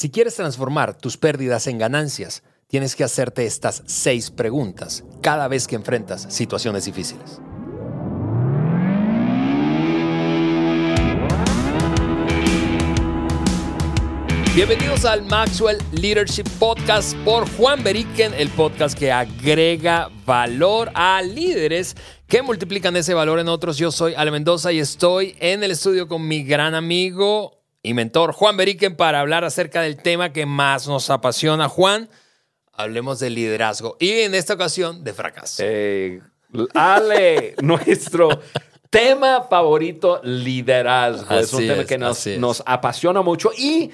Si quieres transformar tus pérdidas en ganancias, tienes que hacerte estas seis preguntas cada vez que enfrentas situaciones difíciles. Bienvenidos al Maxwell Leadership Podcast por Juan Beriken, el podcast que agrega valor a líderes que multiplican ese valor en otros. Yo soy Ale Mendoza y estoy en el estudio con mi gran amigo y mentor Juan Beriken para hablar acerca del tema que más nos apasiona. Juan, hablemos de liderazgo y en esta ocasión de fracaso. Eh, Ale, nuestro tema favorito, liderazgo. es un tema que nos, nos apasiona mucho y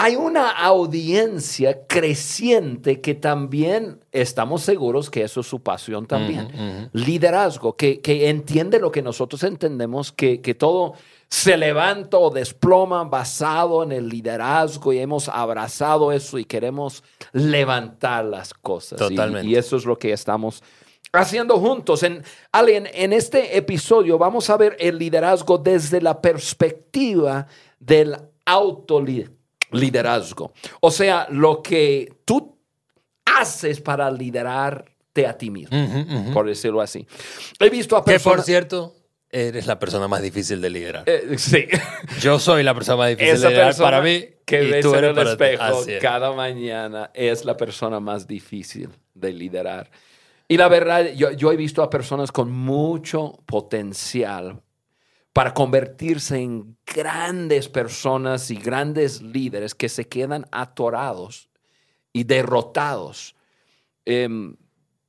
hay una audiencia creciente que también estamos seguros que eso es su pasión también. Liderazgo, que, entiende lo que nosotros entendemos, que, todo se levanta o desploma basado en el liderazgo y hemos abrazado eso y queremos levantar las cosas. Totalmente. Y, eso es lo que estamos haciendo juntos. En, en este episodio vamos a ver el liderazgo desde la perspectiva del autoliderazgo liderazgo. O sea, lo que tú haces para liderarte a ti mismo, por decirlo así. He visto a personas... Que, por cierto, eres la persona más difícil de liderar. Eh, sí. Yo soy la persona más difícil de liderar para mí. Que ves en el espejo cada mañana es la persona más difícil de liderar. Y la verdad, yo, yo he visto a personas con mucho potencial para convertirse en grandes personas y grandes líderes que se quedan atorados y derrotados em,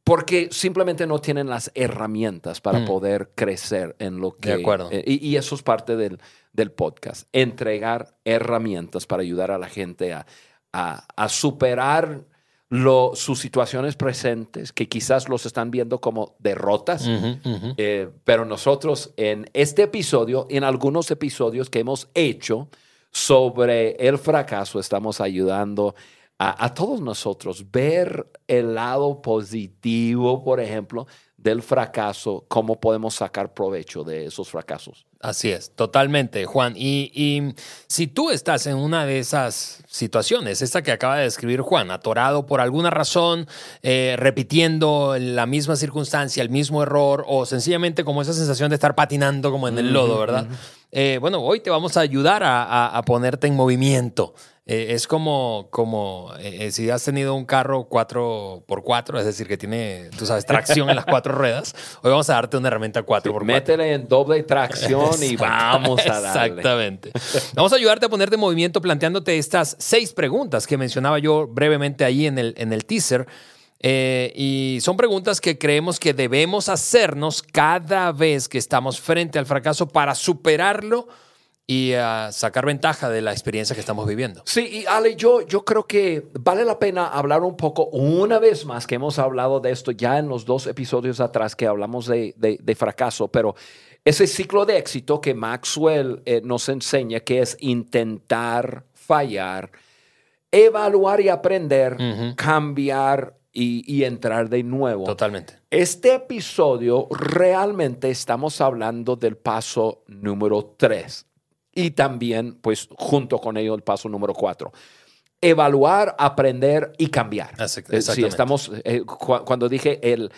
porque simplemente no tienen las herramientas para mm. poder crecer en lo que... De acuerdo. Eh, y, eso es parte del, del, podcast, entregar herramientas para ayudar a la gente a, a, a superar sus situaciones presentes, que quizás los están viendo como derrotas, eh, pero nosotros en este episodio, en algunos episodios que hemos hecho sobre el fracaso, estamos ayudando a, a todos nosotros ver el lado positivo, por ejemplo, del fracaso, cómo podemos sacar provecho de esos fracasos. Así es, totalmente, Juan. Y, si tú estás en una de esas situaciones, esta que acaba de describir Juan, atorado por alguna razón, eh, repitiendo la misma circunstancia, el mismo error, o sencillamente como esa sensación de estar patinando como en el lodo, ¿verdad? Eh, bueno, hoy te vamos a ayudar a ponerte en movimiento. Eh, es como, como eh, eh, si has tenido un carro 4x4, es decir, que tiene, tú sabes, tracción en las cuatro ruedas. Hoy vamos a darte una herramienta 4x4. métele en doble tracción y vamos a darle. Exactamente. Vamos a ayudarte a ponerte en movimiento planteándote estas seis preguntas que mencionaba yo brevemente ahí en el, en el teaser. y son preguntas que creemos que debemos hacernos cada vez que estamos frente al fracaso para superarlo y a sacar ventaja de la experiencia que estamos viviendo. Sí, y Ale, yo, yo creo que vale la pena hablar un poco una vez más, que hemos hablado de esto ya en los dos episodios atrás que hablamos de, de, fracaso, pero ese ciclo de éxito que Maxwell eh, nos enseña, que es intentar fallar, evaluar y aprender, cambiar y, y, entrar de nuevo. Totalmente. Este episodio realmente estamos hablando del paso número tres y también, pues, junto con ello, el paso número cuatro. Evaluar, aprender y cambiar. Eh, sí, estamos, eh, cuando dije el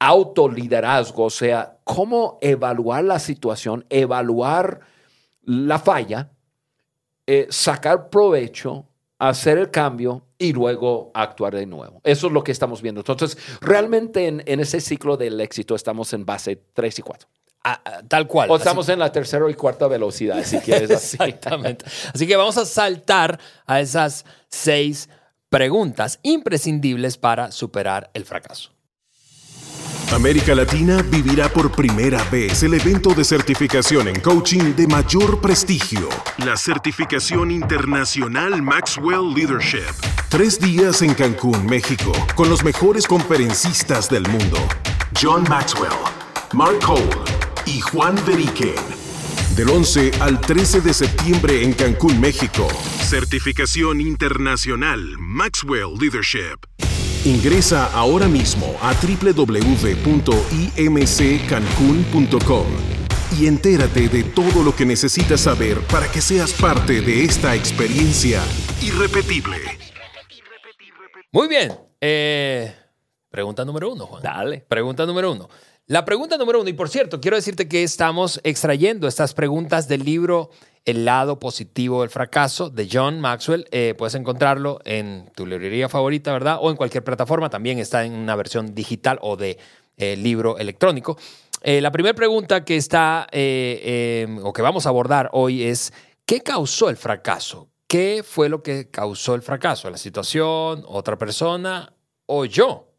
autoliderazgo, o sea, cómo evaluar la situación, evaluar la falla, eh, sacar provecho, hacer el cambio y luego actuar de nuevo. Eso es lo que estamos viendo. Entonces, realmente en, en ese ciclo del éxito estamos en base 3 y 4 tal cual. O estamos en la tercera y cuarta velocidad, si quieres. Exactamente. Así que vamos a saltar a esas seis preguntas imprescindibles para superar el fracaso. América Latina vivirá por primera vez el evento de certificación en coaching de mayor prestigio, la certificación internacional Maxwell Leadership. Tres días en Cancún, México, con los mejores conferencistas del mundo. John Maxwell, Mark Cole, y Juan Beriken. Del 11 al 13 de septiembre en Cancún, México. Certificación internacional Maxwell Leadership. Ingresa ahora mismo a www.imccancun.com y entérate de todo lo que necesitas saber para que seas parte de esta experiencia irrepetible. Muy bien. Eh, pregunta número uno, Juan. Dale. Pregunta número uno. La pregunta número uno, y por cierto, quiero decirte que estamos extrayendo estas preguntas del libro El lado positivo del fracaso de John Maxwell. Eh, puedes encontrarlo en tu librería favorita, ¿verdad? O en cualquier plataforma. También está en una versión digital o de eh, libro electrónico. Eh, la primera pregunta que está eh, o que vamos a abordar hoy es ¿qué causó el fracaso? ¿Qué fue lo que causó el fracaso? ¿La situación, otra persona o yo?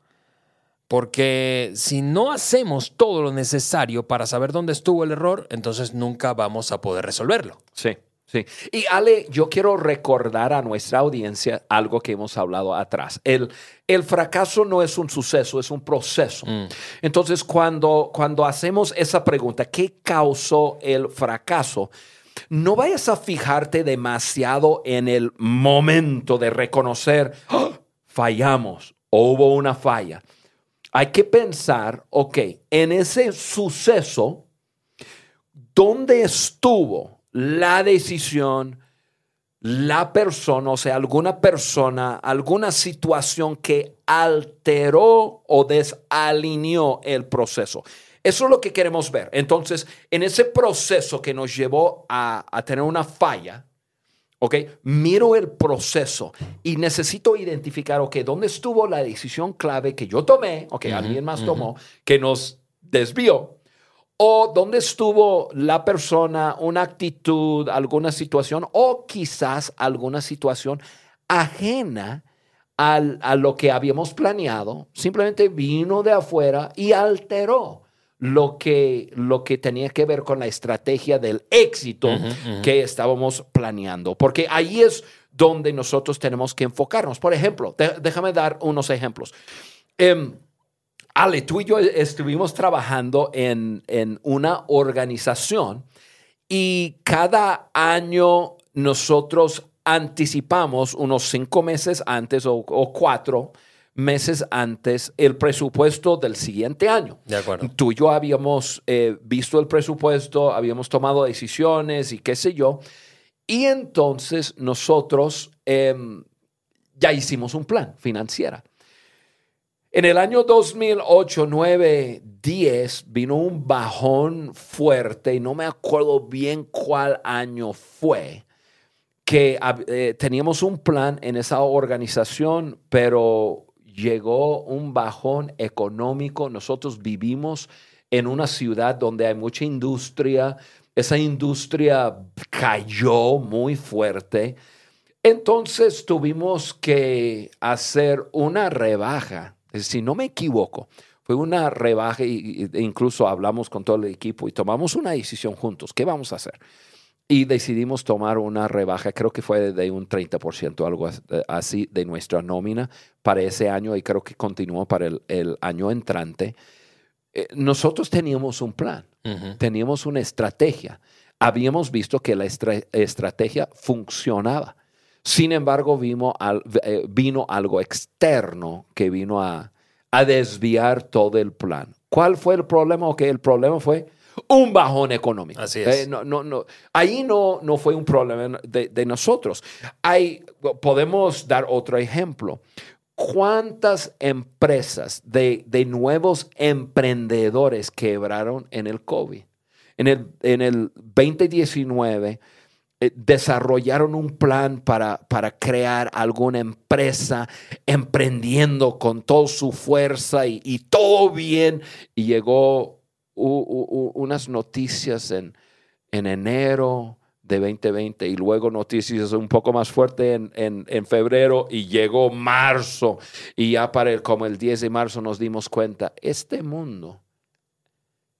Porque si no hacemos todo lo necesario para saber dónde estuvo el error, entonces nunca vamos a poder resolverlo. Sí, sí. Y Ale, yo quiero recordar a nuestra audiencia algo que hemos hablado atrás. El, el fracaso no es un suceso, es un proceso. Entonces, cuando, cuando hacemos esa pregunta, ¿qué causó el fracaso? No vayas a fijarte demasiado en el momento de reconocer, "Ah, fallamos o hubo una falla. Hay que pensar, ok, en ese suceso, ¿dónde estuvo la decisión, la persona, o sea, alguna persona, alguna situación que alteró o desalineó el proceso? Eso es lo que queremos ver. Entonces, en ese proceso que nos llevó a, a tener una falla, ¿ok? Miro el proceso y necesito identificar, ¿ok? ¿Dónde estuvo la decisión clave que yo tomé, ¿ok? Alguien más tomó, que nos desvió? ¿O dónde estuvo la persona, una actitud, alguna situación, o quizás alguna situación ajena al- a lo que habíamos planeado? Simplemente vino de afuera y alteró lo que, lo que tenía que ver con la estrategia del éxito que estábamos planeando. Porque ahí es donde nosotros tenemos que enfocarnos. Por ejemplo, déjame dar unos ejemplos. Em, Ale, tú y yo estuvimos trabajando en, en una organización y cada año nosotros anticipamos unos cinco meses antes o, o cuatro meses antes el presupuesto del siguiente año. De acuerdo. Tú y yo habíamos eh, visto el presupuesto, habíamos tomado decisiones y qué sé yo. Y entonces nosotros em, ya hicimos un plan financiero. En el año 2008, 9, 10 vino un bajón fuerte y no me acuerdo bien cuál año fue, que eh, teníamos un plan en esa organización, pero llegó un bajón económico. Nosotros vivimos en una ciudad donde hay mucha industria. Esa industria cayó muy fuerte. Entonces tuvimos que hacer una rebaja. Si no me equivoco, fue una rebaja e incluso hablamos con todo el equipo y tomamos una decisión juntos. ¿Qué vamos a hacer? Y decidimos tomar una rebaja, creo que fue de un 30%, algo eh, así, de nuestra nómina para ese año y creo que continuó para el, el año entrante. Eh, nosotros teníamos un plan, teníamos una estrategia. Habíamos visto que la estra- estrategia funcionaba. Sin embargo, vino, al- eh, vino algo externo que vino a, a desviar todo el plan. ¿Cuál fue el problema? Ok, el problema fue un bajón económico. Así es. Eh, no, no, no. Ahí no, no fue un problema de, de nosotros. Hay, podemos dar otro ejemplo. ¿Cuántas empresas de, de nuevos emprendedores quebraron en el COVID? En el, en el 2019 eh, desarrollaron un plan para, para crear alguna empresa emprendiendo con toda su fuerza y, y todo bien. Y llegó u- u- u- unas noticias en, en enero de 2020 y luego noticias un poco más fuertes en, en- en febrero y llegó marzo y ya para el, como el 10 de marzo nos dimos cuenta, este mundo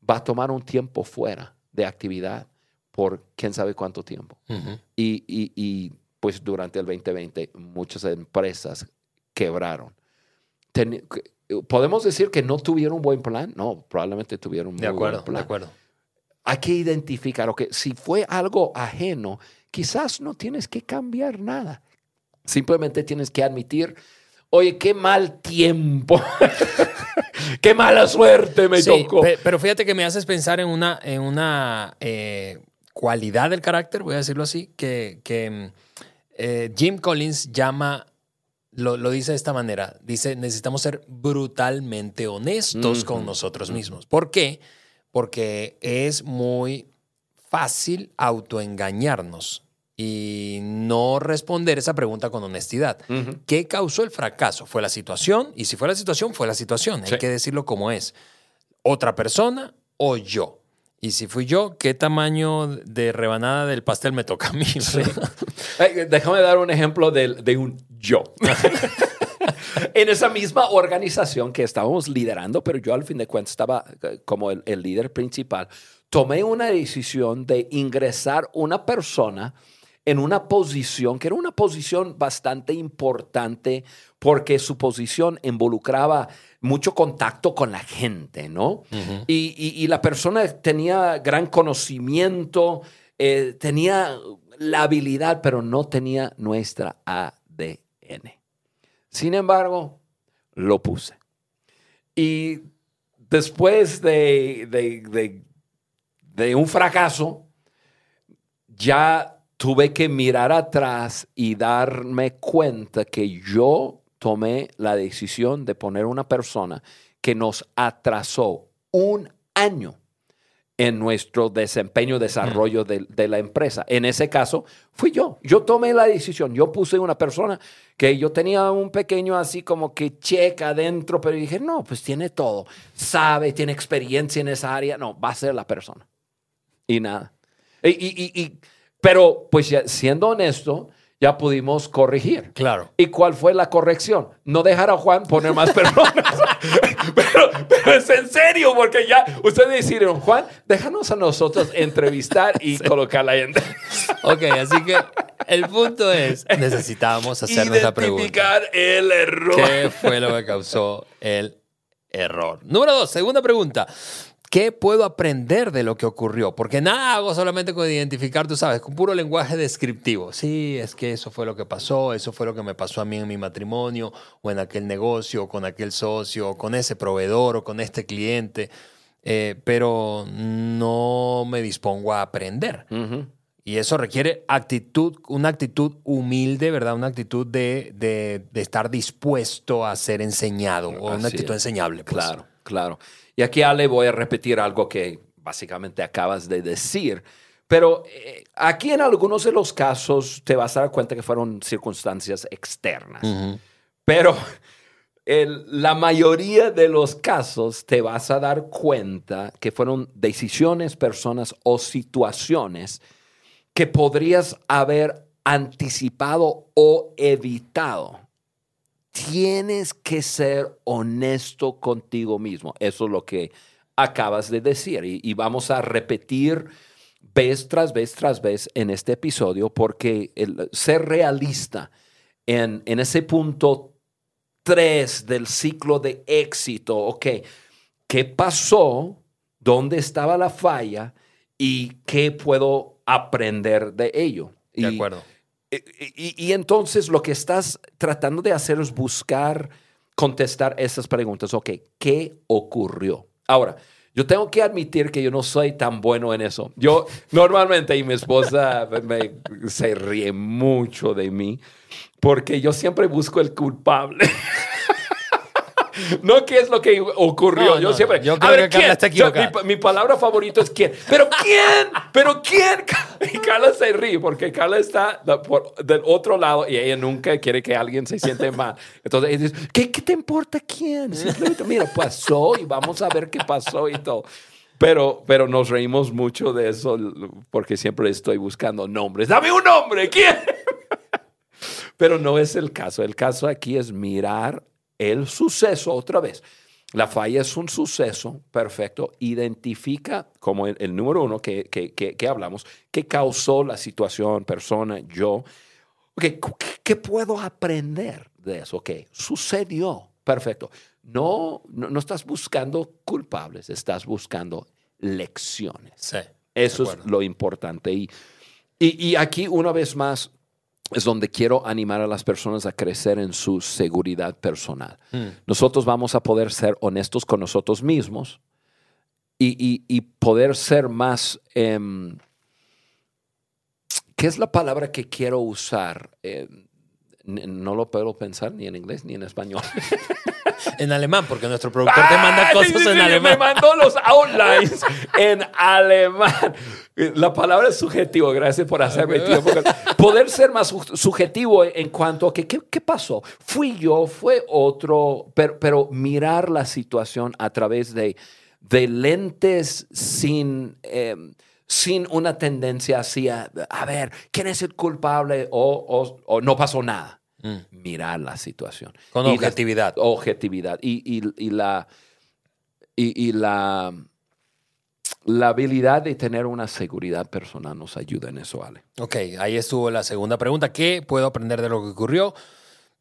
va a tomar un tiempo fuera de actividad por quién sabe cuánto tiempo. Y, y- y, pues durante el 2020 muchas empresas quebraron. Ten- ¿Podemos decir que no tuvieron un buen plan? No, probablemente tuvieron un muy De acuerdo, buen plan. de acuerdo. Hay que identificar, ok, si fue algo ajeno, quizás no tienes que cambiar nada. Simplemente tienes que admitir, oye, qué mal tiempo, qué mala suerte me Sí, tocó. pe- pero fíjate que me haces pensar en una, en una eh, cualidad del carácter, voy a decirlo así, que, que, mm, eh, Jim Collins llama, lo, lo dice de esta manera, dice, necesitamos ser brutalmente honestos con nosotros mismos. ¿Por qué? Porque es muy fácil autoengañarnos y no responder esa pregunta con honestidad. ¿Qué causó el fracaso? ¿Fue la situación? Y si fue la situación, fue la situación. Hay que decirlo como es. ¿Otra persona o yo? Y si fui yo, ¿qué tamaño de rebanada del pastel me toca a mí? déjame dar un ejemplo de, de un yo. en esa misma organización que estábamos liderando, pero yo al fin de cuentas estaba eh, como el, el líder principal, tomé una decisión de ingresar una persona en una posición que era una posición bastante importante porque su posición involucraba mucho contacto con la gente, ¿no? y, y- y la persona tenía gran conocimiento, eh, tenía la habilidad, pero no tenía nuestra ADN. Sin embargo, lo puse. Y después de, un fracaso, ya tuve que mirar atrás y darme cuenta que yo tomé la decisión de poner una persona que nos atrasó un año en nuestro desempeño, desarrollo de, de la empresa. En ese caso, fui yo. Yo tomé la decisión. Yo puse una persona que yo tenía un pequeño así como que checa adentro, pero dije, no, pues tiene todo. Sabe, tiene experiencia en esa área. No, va a ser la persona. Y nada. Y, y- y- y- pero, pues siendo honesto, ya pudimos corregir. Claro. ¿Y cuál fue la corrección? No dejar a Juan poner más personas. pero, pero es en serio, porque ya ustedes decidieron, Juan, déjanos a nosotros entrevistar y colocar la gente. Ok, así que el punto es, necesitábamos hacernos la pregunta. Identificar el error. ¿Qué fue lo que causó el error? Número dos, segunda pregunta. ¿Qué puedo aprender de lo que ocurrió? Porque nada hago solamente con identificar, tú sabes, con puro lenguaje descriptivo. Sí, es que eso fue lo que pasó, eso fue lo que me pasó a mí en mi matrimonio, o en aquel negocio, o con aquel socio, o con ese proveedor, o con este cliente. Eh, pero no me dispongo a aprender. Y eso requiere actitud, una actitud humilde, ¿verdad? Una actitud de, de- de estar dispuesto a ser enseñado o una actitud es. enseñable. pues. Claro, claro. Y aquí, Ale, voy a repetir algo que básicamente acabas de decir. Pero eh, aquí en algunos de los casos te vas a dar cuenta que fueron circunstancias externas. Pero en la mayoría de los casos te vas a dar cuenta que fueron decisiones, personas o situaciones que podrías haber anticipado o evitado. Tienes que ser honesto contigo mismo. Eso es lo que acabas de decir. Y, y vamos a repetir vez tras vez tras vez en este episodio porque el ser realista en, en ese punto 3 del ciclo de éxito, ok, ¿qué pasó? ¿Dónde estaba la falla? ¿Y qué puedo aprender de ello? De Y- acuerdo. Y, y- entonces lo que estás tratando de hacer es buscar contestar esas preguntas. Ok, ¿qué ocurrió? Ahora, yo tengo que admitir que yo no soy tan bueno en eso. Yo normalmente, y mi esposa se ríe mucho de mí, porque yo siempre busco el culpable. No qué es lo que ocurrió. No, yo no, siempre. yo a creo ver, que Carla ¿quién? está O sea, equivocada. mi, mi palabra favorita es quién. ¿Pero quién? ¿Pero quién? Y Carla se ríe porque Carla está por- del otro lado y ella nunca quiere que alguien se siente mal. Entonces ella dice, ¿qué, qué te importa quién? Simplemente, mira, pasó y vamos a ver qué pasó y todo. Pero, pero nos reímos mucho de eso porque siempre estoy buscando nombres. Dame un nombre, ¿quién? Pero no es el caso. El caso aquí es mirar el suceso otra vez. La falla es un suceso, perfecto. Identifica como el, el número uno que, que, que- que hablamos, qué causó la situación, persona, yo. Ok, cu- ¿qué, qué puedo aprender de eso? Ok, sucedió, perfecto. No, no, no estás buscando culpables, estás buscando lecciones. Sí. Eso es lo importante. Y, y, y aquí, una vez más, es donde quiero animar a las personas a crecer en su seguridad personal. Mm. Nosotros vamos a poder ser honestos con nosotros mismos y, y- y poder ser más em, ¿qué es la palabra que quiero usar? Eh, no lo puedo pensar ni en inglés ni en español. En alemán, porque nuestro productor te manda sí, cosas sí, en sí, alemán. Me mandó los outlines en alemán. La palabra es subjetivo. Gracias por hacerme tiempo. Poder ser más su- subjetivo en cuanto a que, ¿qué, qué pasó? Fui yo, fue otro, pero, pero mirar la situación a través de, de lentes sin... eh, sin una tendencia hacia, a ver, ¿quién es el culpable? O, o- o no pasó nada. Mirar la situación. Con Y la- objetividad. objetividad y, y- y la y, y la la habilidad de tener una seguridad personal nos ayuda en eso, Ale. Ok, ahí estuvo la segunda pregunta. ¿Qué puedo aprender de lo que ocurrió?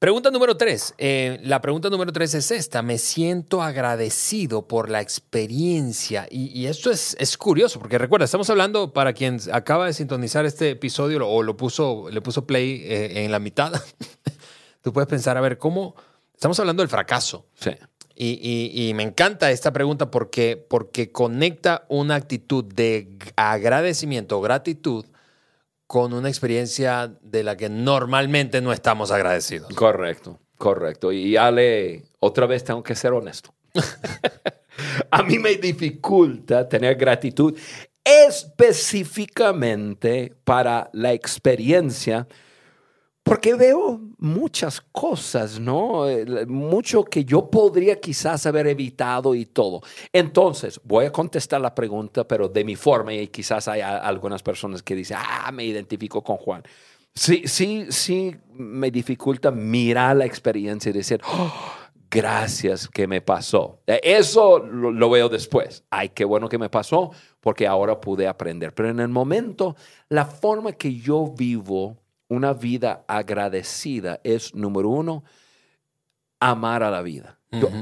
Pregunta número tres. Eh, la pregunta número tres es esta. Me siento agradecido por la experiencia. Y, y esto es, es curioso, porque recuerda, estamos hablando para quien acaba de sintonizar este episodio o lo puso, le puso play eh, en la mitad. Tú puedes pensar, a ver, ¿cómo? Estamos hablando del fracaso. Sí. Y, y- y me encanta esta pregunta porque, porque conecta una actitud de agradecimiento gratitud con una experiencia de la que normalmente no estamos agradecidos. Correcto, correcto. Y Ale, otra vez tengo que ser honesto. A mí me dificulta tener gratitud específicamente para la experiencia, porque veo muchas cosas, ¿no? Eh, Mucho que yo podría quizás haber evitado y todo. Entonces, voy a contestar la pregunta, pero de mi forma, y quizás hay algunas personas que dicen, ah, me identifico con Juan. Sí, sí, sí, me dificulta mirar la experiencia y decir, "Oh, gracias que me pasó. Eh, Eso lo, lo veo después. Ay, qué bueno que me pasó porque ahora pude aprender. Pero en el momento, la forma que yo vivo una vida agradecida es, número uno, amar a la vida.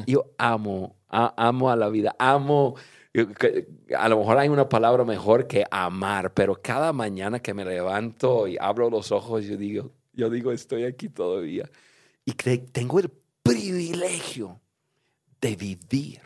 Yo, amo, a- amo a la vida, amo, yo- que- a lo mejor hay una palabra mejor que amar, pero cada mañana que me levanto y abro los ojos, yo digo, yo digo, estoy aquí todavía. Y tengo el privilegio de vivir.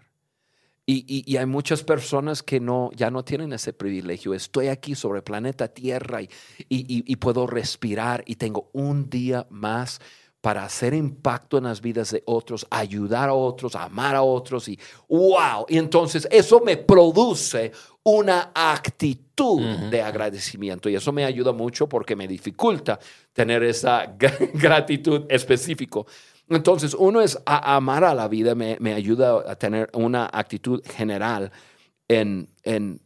Y, y- y hay muchas personas que no, ya no tienen ese privilegio. Estoy aquí sobre el planeta Tierra y, y- puedo respirar y tengo un día más para hacer impacto en las vidas de otros, ayudar a otros, amar a otros y wow. Y entonces eso me produce una actitud de agradecimiento y eso me ayuda mucho porque me dificulta tener esa gra- gratitud específico. Entonces, uno es a- amar a la vida, me, me ayuda a tener una actitud general en, en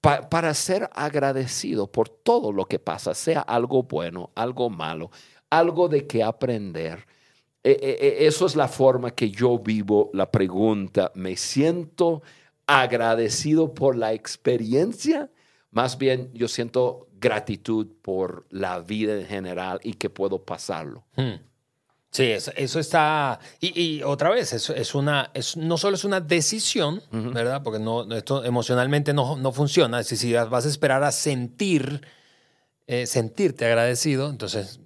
pa- para ser agradecido por todo lo que pasa, sea algo bueno, algo malo, algo de que aprender. E- e- e- eso es la forma que yo vivo la pregunta. ¿Me siento agradecido por la experiencia? Más bien, yo siento gratitud por la vida en general y que puedo pasarlo. Hmm. Sí, eso, eso está. Y, y otra vez, eso es una. Es, no solo es una decisión, ¿verdad? Porque no, esto emocionalmente no, no funciona. Es si vas a esperar a sentir, eh, sentirte agradecido, entonces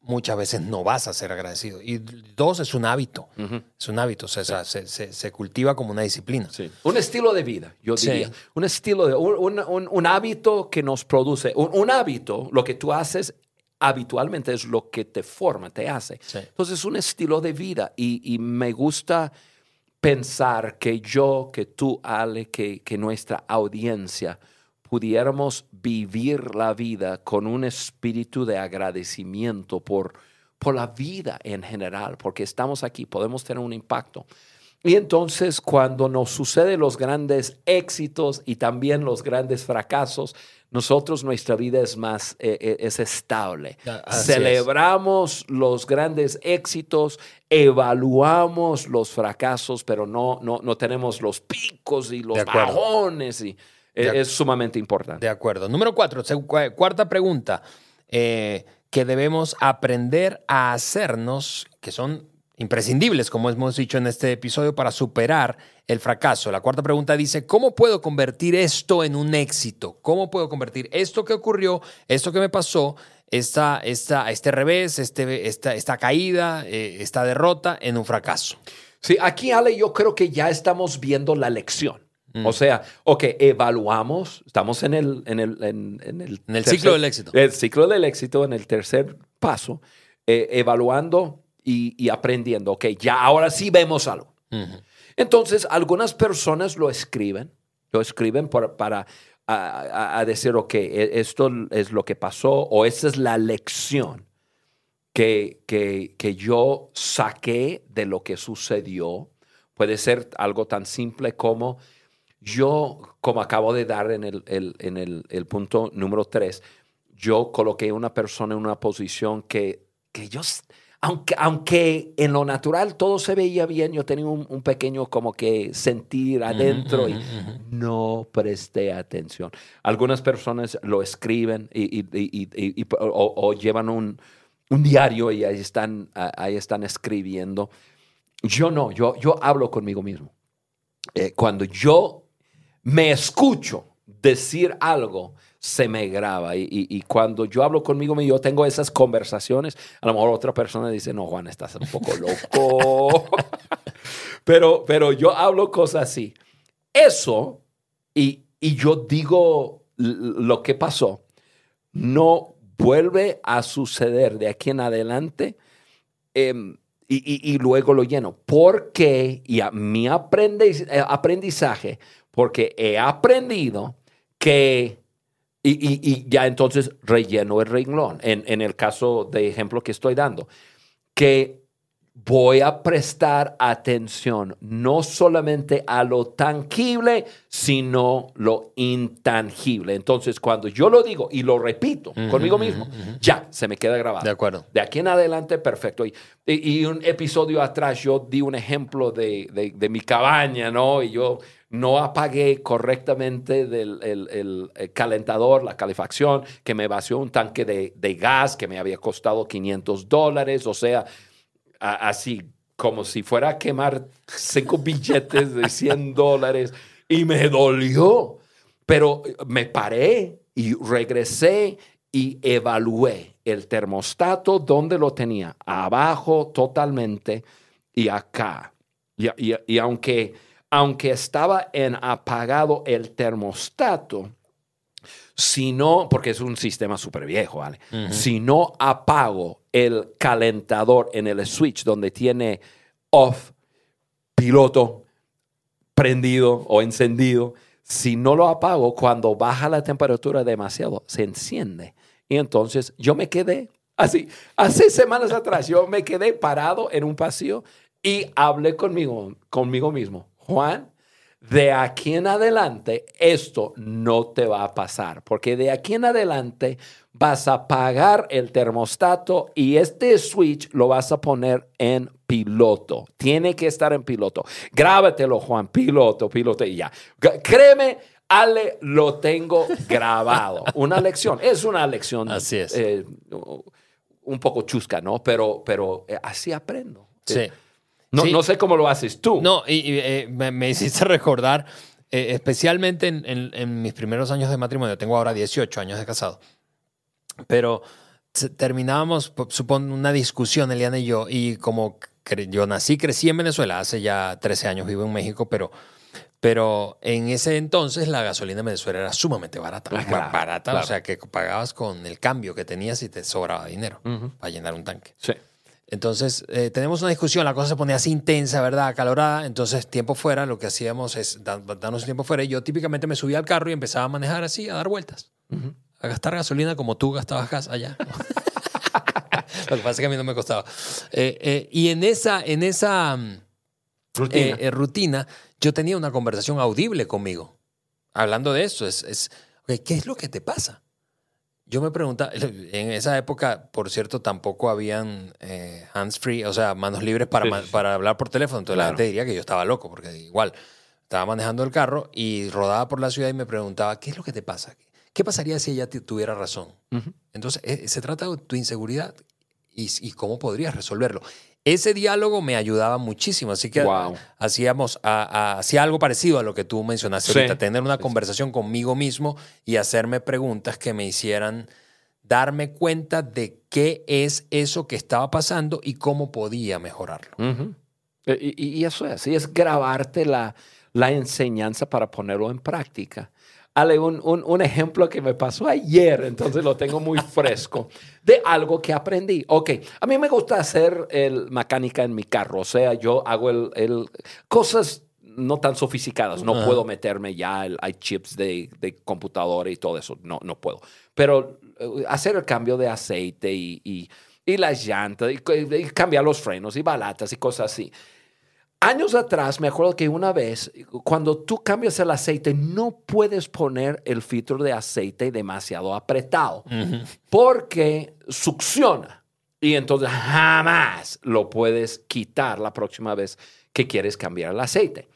muchas veces no vas a ser agradecido. Y dos, es un hábito. Es un hábito. O sea, se, se- se cultiva como una disciplina. Un estilo de vida, yo Sí. diría. Un estilo de, un, un- un- un hábito que nos produce. Un, un hábito, lo que tú haces habitualmente es lo que te forma, te hace. Sí. Entonces, un estilo de vida. Y, y me gusta pensar que yo, que tú, Ale, que, que nuestra audiencia pudiéramos vivir la vida con un espíritu de agradecimiento por, por la vida en general, porque estamos aquí, podemos tener un impacto. Y entonces cuando nos suceden los grandes éxitos y también los grandes fracasos, nosotros nuestra vida es más, eh, eh, es estable. Ah, es. Celebramos los grandes éxitos, evaluamos los fracasos, pero no, no, no tenemos los picos y los bajones. Y De es, sumamente importante. De acuerdo. Número cuatro, cuarta pregunta, eh, que debemos aprender a hacernos, que son imprescindibles, como hemos dicho en este episodio, para superar el fracaso. La cuarta pregunta dice, ¿cómo puedo convertir esto en un éxito? ¿Cómo puedo convertir esto que ocurrió, esto que me pasó, esta, esta, este revés, este, esta, esta caída, eh, esta derrota en un fracaso? Sí, aquí Ale, yo creo que ya estamos viendo la lección. O sea, ok, evaluamos, estamos en el, en el, en, en el, En el tercer- ciclo del éxito. El ciclo del éxito, en el tercer paso, eh, evaluando y, y aprendiendo. Ok, ya ahora sí vemos algo. Entonces, algunas personas lo escriben, lo escriben por- para a, decir, ok, e- esto es lo que pasó o esta es la lección que, que, que yo saqué de lo que sucedió. Puede ser algo tan simple como yo, como acabo de dar en el, el- en el, el punto número tres, yo coloqué a una persona en una posición que, que yo, aunque, aunque en lo natural todo se veía bien, yo tenía un, un pequeño como que sentir adentro y no presté atención. Algunas personas lo escriben y, y- y- o, o llevan un, un diario y ahí están, ah, ahí están escribiendo. Yo no, yo, yo hablo conmigo mismo. Eh, cuando yo me escucho decir algo, se me graba. Y, cuando yo hablo conmigo yo tengo esas conversaciones. A lo mejor otra persona dice, no, Juan, estás un poco loco. pero, pero yo hablo cosas así. Eso, y, yo digo lo que pasó, no vuelve a suceder de aquí en adelante. em, y, y- y luego lo lleno. Porque, y a mi aprendiz- eh, aprendizaje, porque he aprendido que, y, y- ya entonces relleno el renglón, en, en el caso de ejemplo que estoy dando, que voy a prestar atención no solamente a lo tangible, sino lo intangible. Entonces, cuando yo lo digo y lo repito conmigo mismo, ya se me queda grabado. De acuerdo. De aquí en adelante, perfecto. Y, y- y un episodio atrás yo di un ejemplo de, de- de mi cabaña, ¿no? Y yo no apagué correctamente del, el, el- el calentador, la calefacción, que me vació un tanque de, de gas que me había costado 500 dólares. O sea, a- así como si fuera a quemar cinco billetes de 100 dólares. Y me dolió. Pero me paré y regresé y evalué el termostato donde lo tenía, abajo totalmente y acá. Y, y- y aunque, aunque estaba en apagado el termostato, si no, porque es un sistema súper viejo, ¿vale? Si no apago el calentador en el switch donde tiene off, piloto, prendido o encendido, si no lo apago, cuando baja la temperatura demasiado, se enciende. Y entonces yo me quedé así, hace semanas atrás, yo me quedé parado en un pasillo y hablé conmigo, conmigo mismo, Juan, de aquí en adelante esto no te va a pasar, porque de aquí en adelante vas a apagar el termostato y este switch lo vas a poner en piloto. Tiene que estar en piloto. Grábatelo, Juan, piloto, piloto y ya. Créeme, Ale, lo tengo grabado. Una lección, es una lección. Así es. eh, un poco chusca, ¿no? Pero, pero eh, así aprendo. Sí. No, Sí. no sé cómo lo haces tú. No, y, y, eh, me, me hiciste recordar, eh, especialmente en, en- en mis primeros años de matrimonio, tengo ahora 18 años de casado, pero terminábamos, po- supón, una discusión, Eliana y yo, y como yo nací, crecí en Venezuela, hace ya 13 años vivo en México, pero, pero en ese entonces la gasolina en Venezuela era sumamente barata, claro, ba- barata, claro. o sea que pagabas con el cambio que tenías y te sobraba dinero Ujú. para llenar un tanque. Sí. Entonces, eh, tenemos una discusión, la cosa se ponía así intensa, ¿verdad? Acalorada. Entonces, tiempo fuera, lo que hacíamos es da- darnos tiempo fuera. Y yo típicamente me subía al carro y empezaba a manejar así, a dar vueltas. A gastar gasolina como tú gastabas gas allá. lo que pasa es que a mí no me costaba. Eh, eh, y en esa, en esa mm, Rutina. rutina, yo tenía una conversación audible conmigo. Hablando de eso, es, es ¿qué es lo que te pasa? Yo me preguntaba, en esa época, por cierto, tampoco habían eh, hands-free, o sea, manos libres para, Sí, ma- para hablar por teléfono. Entonces la Claro. gente diría que yo estaba loco, porque igual estaba manejando el carro y rodaba por la ciudad y me preguntaba, ¿qué es lo que te pasa? ¿Qué pasaría si ella tuviera razón? Ujú. Entonces, eh, se trata de tu inseguridad y, y cómo podrías resolverlo. Ese diálogo me ayudaba muchísimo, así que Wow. hacíamos, a- a- hacía algo parecido a lo que tú mencionaste Sí. ahorita, tener una conversación conmigo mismo y hacerme preguntas que me hicieran darme cuenta de qué es eso que estaba pasando y cómo podía mejorarlo. Eh, Y, y- y eso es, y es grabarte la, la enseñanza para ponerlo en práctica. Ale, un, un, un, ejemplo que me pasó ayer, entonces lo tengo muy fresco, de algo que aprendí. Ok, a mí me gusta hacer el mecánica en mi carro, o sea, yo hago el, el cosas no tan sofisticadas, no puedo meterme ya, el, hay chips de, de, computadora y todo eso, no, no puedo. Pero uh, hacer el cambio de aceite y, y, y las llantas, y, y cambiar los frenos y balatas y cosas así. Años atrás, me acuerdo que una vez, cuando tú cambias el aceite, no puedes poner el filtro de aceite demasiado apretado uh -huh. porque succiona. Y entonces jamás lo puedes quitar la próxima vez que quieres cambiar el aceite.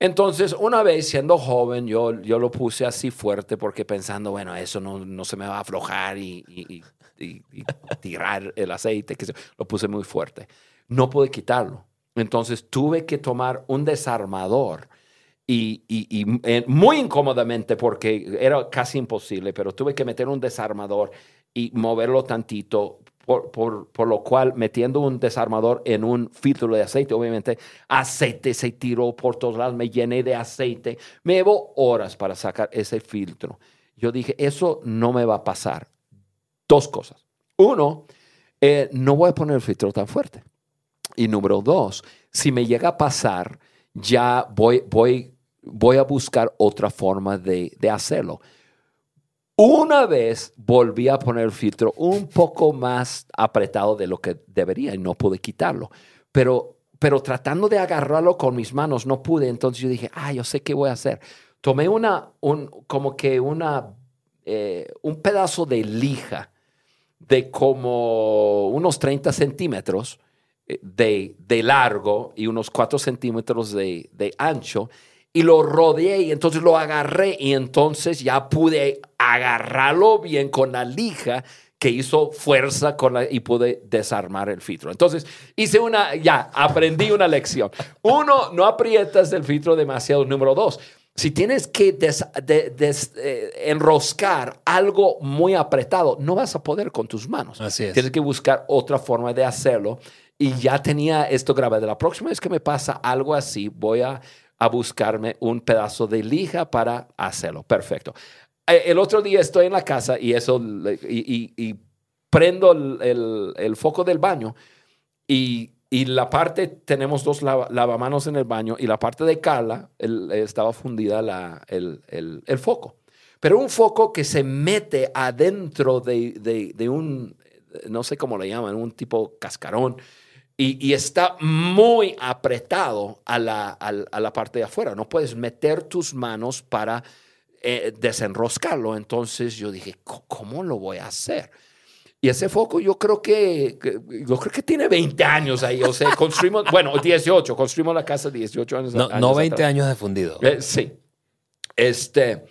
Entonces, una vez siendo joven, yo, yo lo puse así fuerte porque pensando, bueno, eso no, no se me va a aflojar y, y, y, y tirar el aceite, que lo puse muy fuerte. No pude quitarlo entonces tuve que tomar un desarmador y, eh, muy incómodamente porque era casi imposible, pero tuve que meter un desarmador y moverlo tantito, por, por, por, lo cual metiendo un desarmador en un filtro de aceite, obviamente aceite se tiró por todos lados, me llené de aceite, me llevó horas para sacar ese filtro. Yo dije, eso no me va a pasar. Dos cosas. Uno, eh, no voy a poner el filtro tan fuerte. Y número dos, si me llega a pasar, ya voy, voy, voy a buscar otra forma de, de, hacerlo. Una vez volví a poner el filtro un poco más apretado de lo que debería y no pude quitarlo. Pero, pero tratando de agarrarlo con mis manos no pude. Entonces yo dije, ah, yo sé qué voy a hacer. Tomé una, un, como que una, eh, un pedazo de lija de como unos 30 centímetros de, de, largo y unos 4 centímetros de, de, ancho y lo rodeé y entonces lo agarré y entonces ya pude agarrarlo bien con la lija que hizo fuerza con la, y pude desarmar el filtro. Entonces hice una, ya, aprendí una lección. Uno, no aprietas el filtro demasiado. Número dos, si tienes que des, de, des, eh, enroscar algo muy apretado, no vas a poder con tus manos. Así es. Tienes que buscar otra forma de hacerlo y ya tenía esto grabado. La próxima vez que me pasa algo así, voy a, a buscarme un pedazo de lija para hacerlo. Perfecto. Eh, el otro día estoy en la casa y eso, y, prendo el, el, foco del baño y, y, la parte, tenemos dos lava, lavamanos en el baño y la parte de Carla el, estaba fundida la, el, foco. Pero un foco que se mete adentro de, de, de un, no sé cómo le llaman, un tipo cascarón y, y, está muy apretado a la, a, a la, parte de afuera. No puedes meter tus manos para eh, desenroscarlo. Entonces yo dije, ¿cómo lo voy a hacer? Y ese foco yo creo que, yo creo que tiene 20 años ahí. O sea, construimos, bueno, 18, construimos la casa 18 años. No, años no 20 atrás. años de fundido. Eh, sí. Este,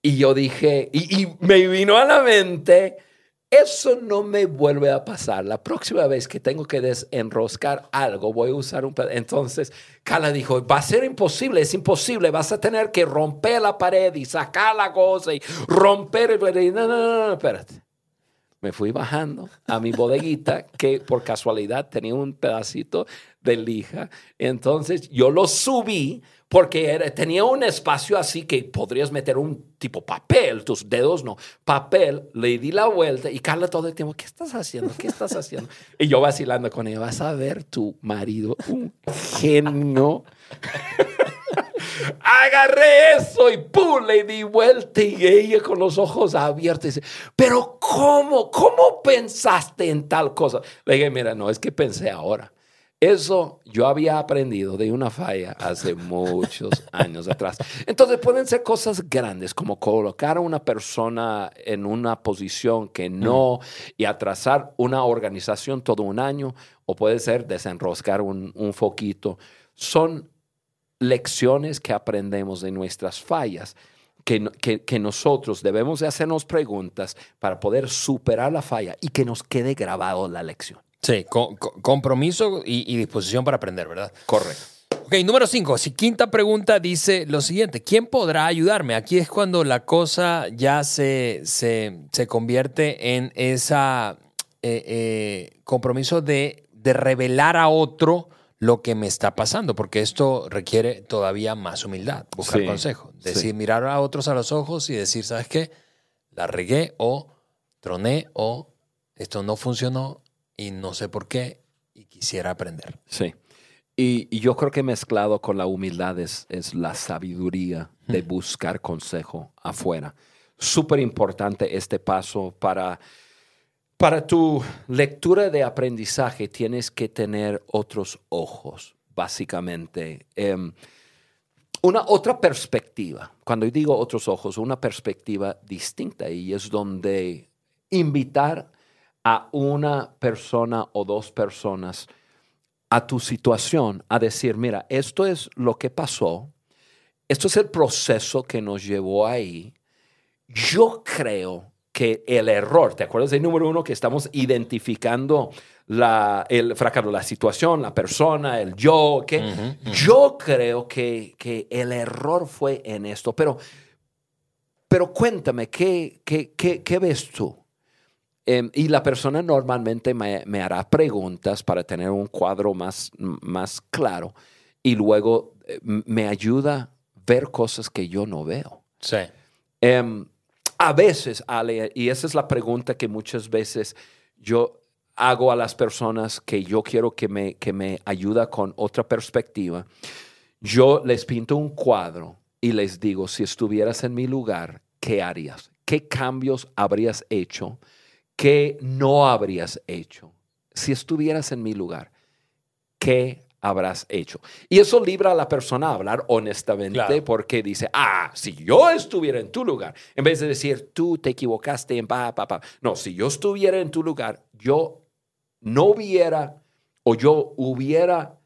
y yo dije, y, y me vino a la mente eso no me vuelve a pasar. La próxima vez que tengo que desenroscar algo, voy a usar un Entonces, Carla dijo, va a ser imposible, es imposible, vas a tener que romper la pared y sacar la cosa y romper el... No, no, no, no, espérate. Me fui bajando a mi bodeguita que por casualidad tenía un pedacito de lija. Entonces yo lo subí porque era, tenía un espacio así que podrías meter un tipo papel, tus dedos no, papel, le di la vuelta y Carla todo el tiempo, ¿qué estás haciendo? ¿Qué estás haciendo? y yo vacilando con ella, vas a ver tu marido, un genio. Agarré eso y ¡pum! Le di vuelta y ella con los ojos abiertos dice, pero ¿cómo? ¿Cómo pensaste en tal cosa? Le dije, mira, no, es que pensé ahora. Eso yo había aprendido de una falla hace muchos años atrás. Entonces pueden ser cosas grandes como colocar a una persona en una posición que no y atrasar una organización todo un año o puede ser desenroscar un, un foquito. Son lecciones que aprendemos de nuestras fallas. Que, que, que, nosotros debemos de hacernos preguntas para poder superar la falla y que nos quede grabado la lección. Sí, compromiso y, y, disposición para aprender, ¿verdad? Correcto. Ok, número cinco. Si quinta pregunta dice lo siguiente, ¿quién podrá ayudarme? Aquí es cuando la cosa ya se, se, se convierte en ese eh, eh, compromiso de, de revelar a otro lo que me está pasando, porque esto requiere todavía más humildad, buscar Sí, consejo, sí. decir, mirar a otros a los ojos y decir, ¿sabes qué? La regué o troné o esto no funcionó y no sé por qué y quisiera aprender. Sí. Y, y yo creo que mezclado con la humildad es, es la sabiduría de buscar consejo afuera. Súper importante este paso para, para tu lectura de aprendizaje. Tienes que tener otros ojos, básicamente. Em, una otra perspectiva. Cuando digo otros ojos, una perspectiva distinta y es donde invitar a una persona o dos personas a tu situación a decir, mira, esto es lo que pasó, esto es el proceso que nos llevó ahí. Yo creo que el error, ¿te acuerdas del número uno que estamos identificando la, el fracaso, la situación, la persona, el yo? que Yo creo que, que el error fue en esto, pero, pero cuéntame, ¿qué, qué, qué, qué ves tú? Em, y la persona normalmente me, me hará preguntas para tener un cuadro más, más claro y luego eh, me ayuda a ver cosas que yo no veo. Sí. Em, a veces, Ale, y esa es la pregunta que muchas veces yo hago a las personas que yo quiero que me, que me ayuda con otra perspectiva, yo les pinto un cuadro y les digo, si estuvieras en mi lugar, ¿qué harías? ¿Qué cambios habrías hecho? ¿Qué no habrías hecho? Si estuvieras en mi lugar, ¿qué habrás hecho? Y eso libra a la persona a hablar honestamente Claro. porque dice, ah, si yo estuviera en tu lugar, en vez de decir, tú te equivocaste en pa, pa, pa. No, si yo estuviera en tu lugar, yo no hubiera o yo hubiera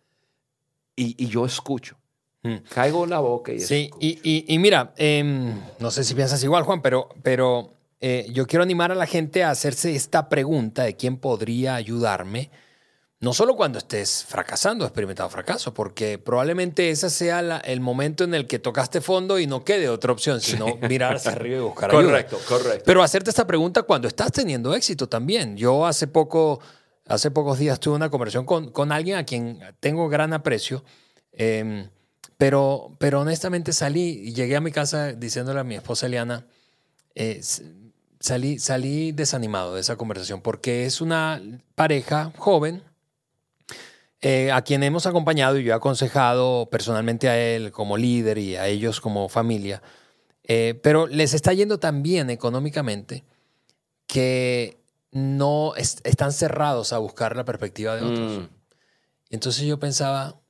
y, y yo escucho. Mm. Caigo en la boca y Sí, escucho. y, y- y mira, em, no sé si piensas igual, Juan, pero, pero eh, yo quiero animar a la gente a hacerse esta pregunta de quién podría ayudarme, no solo cuando estés fracasando, experimentando fracaso, porque probablemente ese sea la- el momento en el que tocaste fondo y no quede otra opción, sino mirar hacia arriba y buscar ayuda. Correcto, correcto. Pero hacerte esta pregunta cuando estás teniendo éxito también. Yo hace poco, hace pocos días tuve una conversación con, con alguien a quien tengo gran aprecio, em, pero, pero honestamente salí y llegué a mi casa diciéndole a mi esposa Eliana, eh, salí, salí desanimado de esa conversación porque es una pareja joven eh, a quien hemos acompañado y yo he aconsejado personalmente a él como líder y a ellos como familia. Eh, pero les está yendo tan bien económicamente que no es- están cerrados a buscar la perspectiva de otros. Mm, Entonces yo pensaba,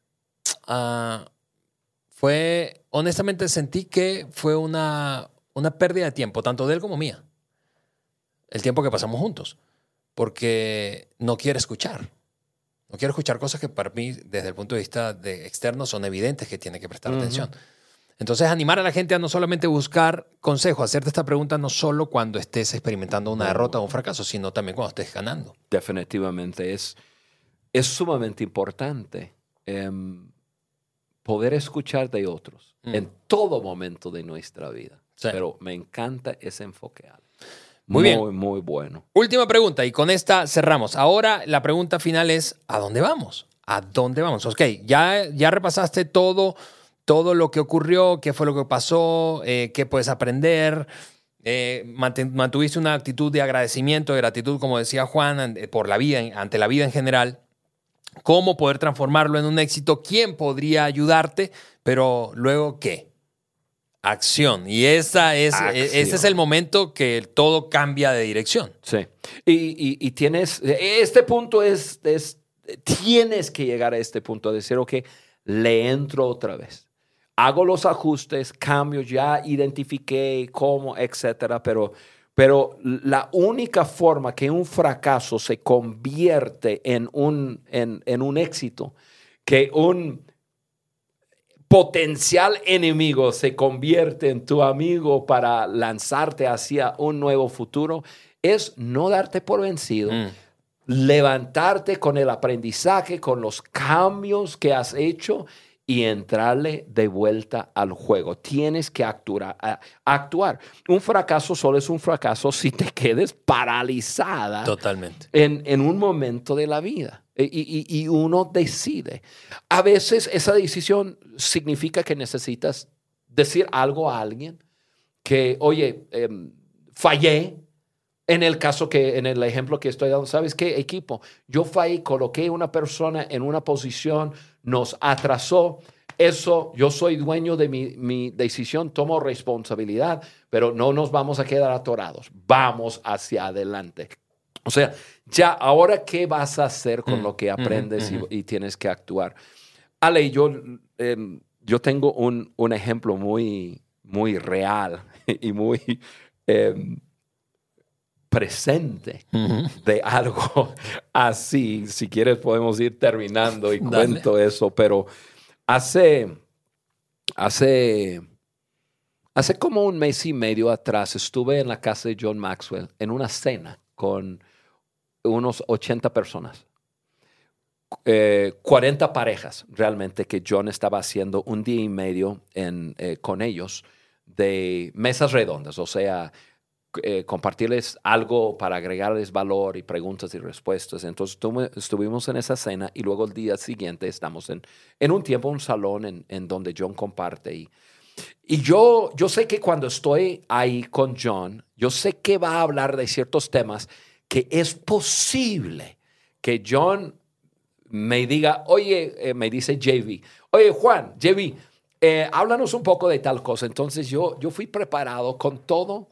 ah, fue, honestamente sentí que fue una, una pérdida de tiempo, tanto de él como mía, el tiempo que pasamos juntos, porque no quiere escuchar. No quiere escuchar cosas que para mí, desde el punto de vista de externo, son evidentes que tiene que prestar atención. Entonces, animar a la gente a no solamente buscar consejo, hacerte esta pregunta no solo cuando estés experimentando una derrota o un fracaso, sino también cuando estés ganando. definitivamente es, es sumamente importante em, poder escuchar de otros Mm. en todo momento de nuestra vida. Sí. Pero me encanta ese enfoque. Muy bien. Muy, muy bueno. Última pregunta y con esta cerramos. Ahora la pregunta final es, ¿a dónde vamos? ¿A dónde vamos? Ok, ya, ya repasaste todo, todo lo que ocurrió, qué fue lo que pasó, eh, qué puedes aprender. eh, mantuviste una actitud de agradecimiento, de gratitud, como decía Juan, an- por la vida, ante la vida en general. ¿Cómo poder transformarlo en un éxito? ¿Quién podría ayudarte? Pero luego, ¿qué? Acción. Y esa es, Acción. ese es el momento que todo cambia de dirección. Sí. Y, y- y tienes, este punto es, es, tienes que llegar a este punto de decir, ok, le entro otra vez. Hago los ajustes, cambios, ya identifiqué cómo, etcétera, pero, pero la única forma que un fracaso se convierte en un, en, en un éxito, que un potencial enemigo se convierte en tu amigo para lanzarte hacia un nuevo futuro, es no darte por vencido, Mm. levantarte con el aprendizaje, con los cambios que has hecho y entrarle de vuelta al juego. Tienes que actuar, actuar. Un fracaso solo es un fracaso si te quedes paralizada Totalmente. en, en un momento de la vida. Y, y- uno decide. A veces esa decisión significa que necesitas decir algo a alguien que, oye, em, fallé. En el caso que, en el ejemplo que estoy dando, ¿sabes qué, equipo? Yo fallé, coloqué una persona en una posición, nos atrasó. Eso, yo soy dueño de mi decisión, tomo responsabilidad, pero no nos vamos a quedar atorados. Vamos hacia adelante. O sea, ya, ahora, ¿qué vas a hacer con Mm, lo que aprendes y- tienes que actuar? Ale, yo, em, yo tengo un, un ejemplo muy, muy real y muy em, presente de algo así. Si quieres, podemos ir terminando y Dale. cuento eso, pero hace, hace, hace como un mes y medio atrás estuve en la casa de John Maxwell en una cena con unos 80 personas. Eh, 40 parejas realmente que John estaba haciendo un día y medio en, eh, con ellos de mesas redondas, o sea, eh, compartirles algo para agregarles valor y preguntas y respuestas. Entonces estuvimos en esa cena y luego el día siguiente estamos en, en un tiempo, un salón en, en donde John comparte. Y, y yo, yo sé que cuando estoy ahí con John, yo sé que va a hablar de ciertos temas que es posible que John me diga, oye, eh, me dice JV, oye Juan, JV, eh, háblanos un poco de tal cosa. Entonces yo, yo fui preparado con todo,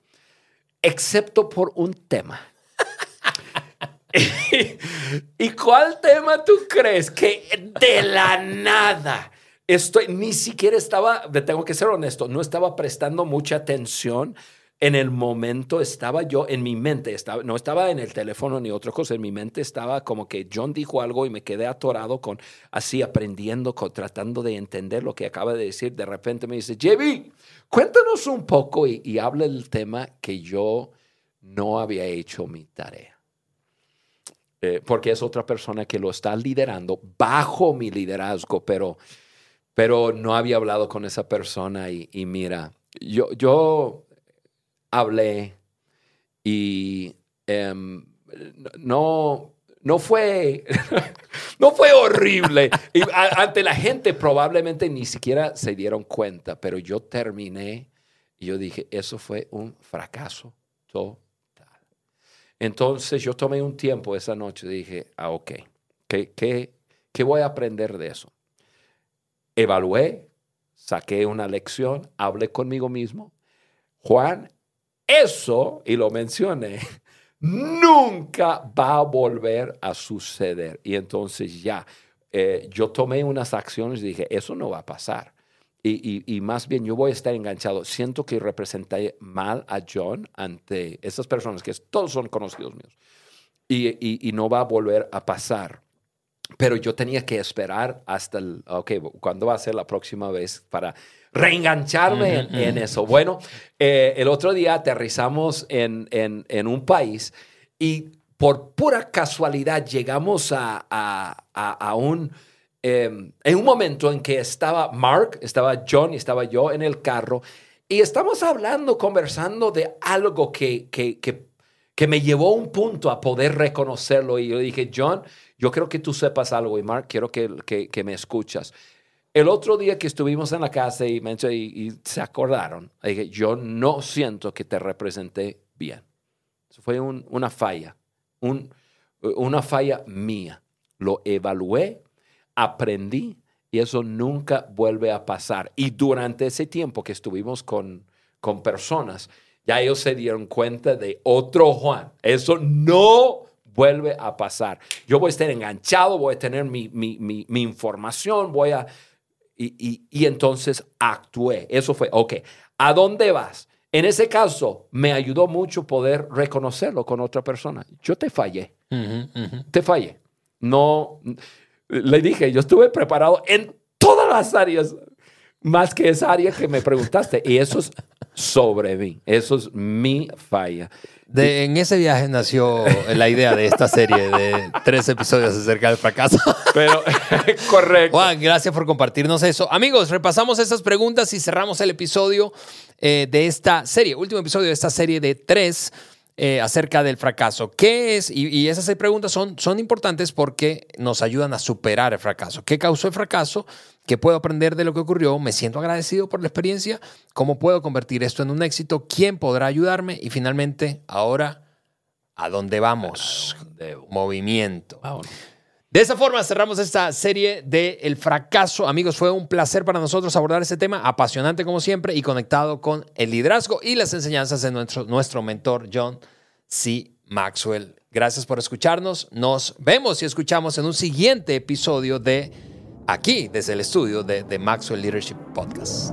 excepto por un tema. ¿Y cuál tema tú crees que de la nada? Estoy, ni siquiera estaba, te tengo que ser honesto, no estaba prestando mucha atención en el momento, estaba yo en mi mente, estaba, no estaba en el teléfono ni otra cosa, en mi mente estaba como que John dijo algo y me quedé atorado con, así aprendiendo, con, tratando de entender lo que acaba de decir. De repente me dice, JB, cuéntanos un poco y, y habla el tema que yo no había hecho mi tarea. Eh, porque es otra persona que lo está liderando bajo mi liderazgo, pero, pero no había hablado con esa persona y, y mira, yo, yo hablé y em, no, no fue, no fue horrible. Ante la gente probablemente ni siquiera se dieron cuenta, pero yo terminé y yo dije, eso fue un fracaso total. Entonces yo tomé un tiempo esa noche y dije, ah, ok, ¿qué, qué, qué voy a aprender de eso? Evalué, saqué una lección, hablé conmigo mismo. Juan, eso, y lo mencioné, nunca va a volver a suceder. Y entonces ya, eh, yo tomé unas acciones y dije, eso no va a pasar. Y, y- y más bien yo voy a estar enganchado. Siento que representé mal a John ante esas personas que todos son conocidos míos. Y, y- y no va a volver a pasar. Pero yo tenía que esperar hasta el, ok, ¿cuándo va a ser la próxima vez para reengancharme en, en eso? Bueno, eh, el otro día aterrizamos en, en- en un país y por pura casualidad llegamos a, a- a- a un, eh, en un momento en que estaba Mark, estaba John y estaba yo en el carro y estamos hablando, conversando de algo que, que, que que me llevó a un punto a poder reconocerlo. Y yo dije, John, yo creo que tú sepas algo y Mark, quiero que, que, que me escuchas. El otro día que estuvimos en la casa y, y, y se acordaron, dije, yo no siento que te representé bien. Eso fue un- una falla, un- una falla mía. Lo evalué, aprendí y eso nunca vuelve a pasar. Y durante ese tiempo que estuvimos con, con personas, ya ellos se dieron cuenta de otro Juan. Eso no vuelve a pasar. Yo voy a estar enganchado, voy a tener mi, mi- mi- mi información, voy a... Y, y- y entonces actué. Eso fue, ok, ¿a dónde vas? En ese caso, me ayudó mucho poder reconocerlo con otra persona. Yo te fallé te fallé. No, le dije, yo estuve preparado en todas las áreas más que esa área que me preguntaste. Y eso es sobre mí. Eso es mi falla. De, en ese viaje nació la idea de esta serie de tres episodios acerca del fracaso. Pero, correcto. Juan, gracias por compartirnos eso. Amigos, repasamos estas preguntas y cerramos el episodio eh, de esta serie, último episodio de esta serie de tres eh, acerca del fracaso. ¿Qué es? Y, esas seis preguntas son, son importantes porque nos ayudan a superar el fracaso. ¿Qué causó el fracaso? ¿Qué puedo aprender de lo que ocurrió? ¿Me siento agradecido por la experiencia? ¿Cómo puedo convertir esto en un éxito? ¿Quién podrá ayudarme? Y finalmente, ahora, ¿a dónde vamos? Movimiento. De esa forma cerramos esta serie de El fracaso. Amigos, fue un placer para nosotros abordar este tema, apasionante como siempre y conectado con el liderazgo y las enseñanzas de nuestro, nuestro mentor John C. Maxwell. Gracias por escucharnos. Nos vemos y escuchamos en un siguiente episodio de aquí, desde el estudio de, de Maxwell Leadership Podcast.